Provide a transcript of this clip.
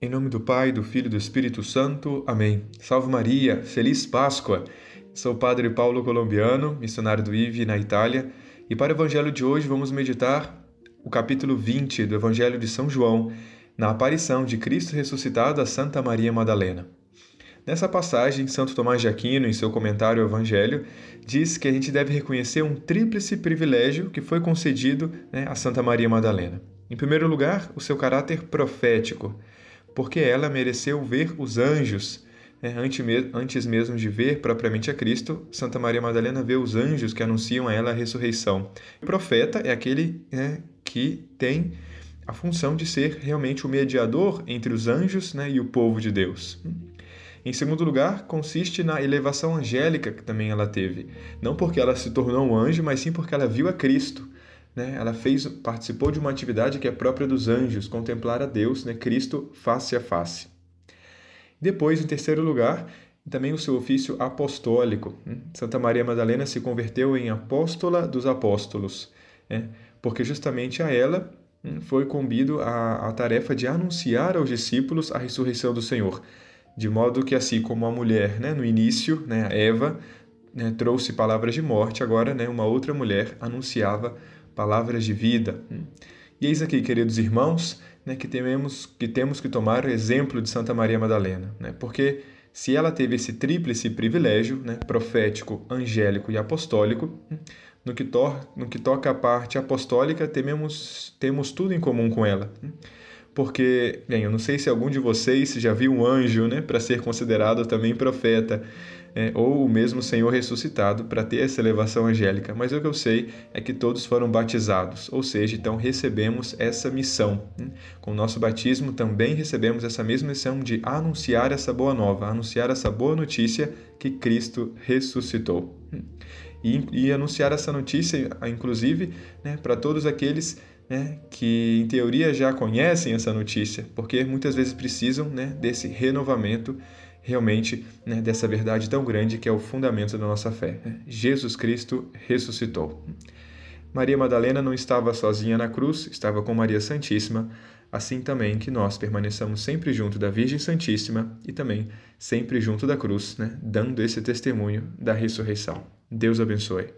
Em nome do Pai, do Filho e do Espírito Santo. Amém. Salve Maria, feliz Páscoa. Sou o Padre Paulo Colombiano, missionário do IVE na Itália, e para o Evangelho de hoje vamos meditar o capítulo 20 do Evangelho de São João, na aparição de Cristo ressuscitado a Santa Maria Madalena. Nessa passagem, Santo Tomás de Aquino, em seu comentário ao Evangelho, diz que a gente deve reconhecer um tríplice privilégio que foi concedido né, a Santa Maria Madalena. Em primeiro lugar, o seu caráter profético porque ela mereceu ver os anjos. É, antes mesmo de ver propriamente a Cristo, Santa Maria Madalena vê os anjos que anunciam a ela a ressurreição. O profeta é aquele né, que tem a função de ser realmente o mediador entre os anjos né, e o povo de Deus. Em segundo lugar, consiste na elevação angélica que também ela teve. Não porque ela se tornou um anjo, mas sim porque ela viu a Cristo né, ela fez, participou de uma atividade que é própria dos anjos, contemplar a Deus, né, Cristo face a face. Depois, em terceiro lugar, também o seu ofício apostólico. Hum, Santa Maria Madalena se converteu em apóstola dos apóstolos, né, porque justamente a ela hum, foi combido a, a tarefa de anunciar aos discípulos a ressurreição do Senhor. De modo que, assim como a mulher, né, no início, né, Eva, né, trouxe palavras de morte, agora né, uma outra mulher anunciava palavras de vida. E eis aqui, queridos irmãos, né, que, temos, que temos que tomar o exemplo de Santa Maria Madalena, né, porque se ela teve esse tríplice privilégio, né, profético, angélico e apostólico, no que, to no que toca a parte apostólica, tememos, temos tudo em comum com ela. Porque, bem, eu não sei se algum de vocês já viu um anjo né, para ser considerado também profeta, é, ou o mesmo Senhor ressuscitado para ter essa elevação angélica, mas o que eu sei é que todos foram batizados, ou seja, então recebemos essa missão. Né? Com o nosso batismo também recebemos essa mesma missão de anunciar essa boa nova, anunciar essa boa notícia que Cristo ressuscitou. E, e anunciar essa notícia, inclusive, né, para todos aqueles né, que em teoria já conhecem essa notícia, porque muitas vezes precisam né, desse renovamento realmente né, dessa verdade tão grande que é o fundamento da nossa fé. Né? Jesus Cristo ressuscitou. Maria Madalena não estava sozinha na cruz, estava com Maria Santíssima, assim também que nós permaneçamos sempre junto da Virgem Santíssima e também sempre junto da cruz, né, dando esse testemunho da ressurreição. Deus abençoe.